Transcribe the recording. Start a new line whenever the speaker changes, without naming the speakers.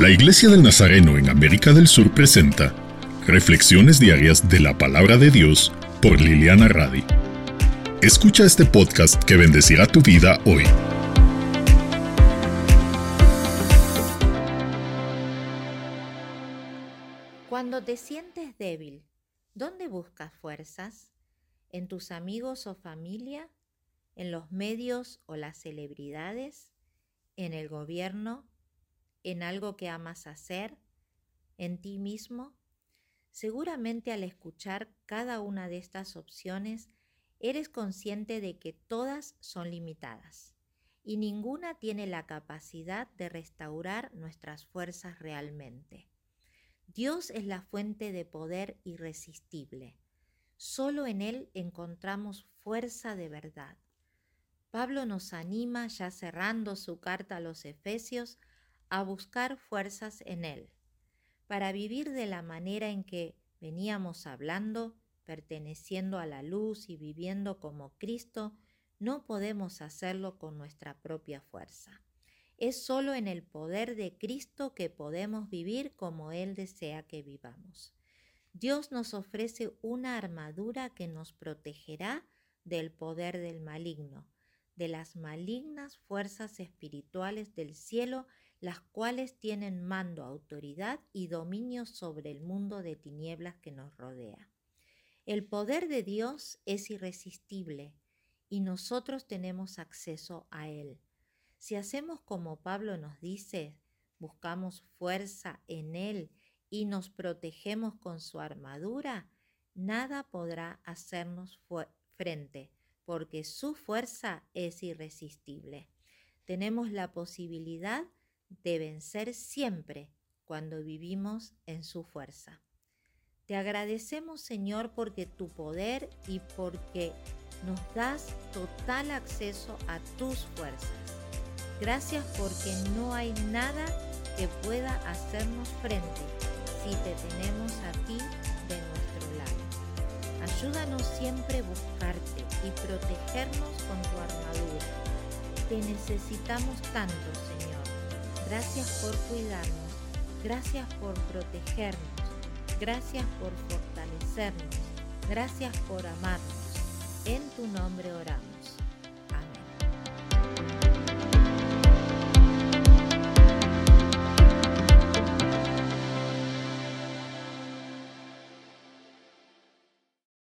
La Iglesia del Nazareno en América del Sur presenta Reflexiones diarias de la palabra de Dios por Liliana Radi. Escucha este podcast que bendecirá tu vida hoy.
Cuando te sientes débil, ¿dónde buscas fuerzas? ¿En tus amigos o familia? ¿En los medios o las celebridades? ¿En el gobierno? En algo que amas hacer, en ti mismo? Seguramente al escuchar cada una de estas opciones, eres consciente de que todas son limitadas y ninguna tiene la capacidad de restaurar nuestras fuerzas realmente. Dios es la fuente de poder irresistible. Solo en Él encontramos fuerza de verdad. Pablo nos anima, ya cerrando su carta a los Efesios, a buscar fuerzas en Él, para vivir de la manera en que veníamos hablando, perteneciendo a la luz y viviendo como Cristo, no podemos hacerlo con nuestra propia fuerza. Es solo en el poder de Cristo que podemos vivir como Él desea que vivamos. Dios nos ofrece una armadura que nos protegerá del poder del maligno, de las malignas fuerzas espirituales del cielo las cuales tienen mando, autoridad y dominio sobre el mundo de tinieblas que nos rodea. El poder de Dios es irresistible y nosotros tenemos acceso a él. Si hacemos como Pablo nos dice, buscamos fuerza en él y nos protegemos con su armadura, nada podrá hacernos frente, porque su fuerza es irresistible. Tenemos la posibilidad de vencer siempre cuando vivimos en su fuerza. Te agradecemos Señor porque tu poder y porque nos das total acceso a tus fuerzas. Gracias porque no hay nada que pueda hacernos frente si te tenemos a ti de nuestro lado. Ayúdanos siempre a buscarte y protegernos con tu armadura. Te necesitamos tanto, Señor Gracias por cuidarnos, gracias por protegernos, gracias por fortalecernos, gracias por amarnos. En tu nombre oramos.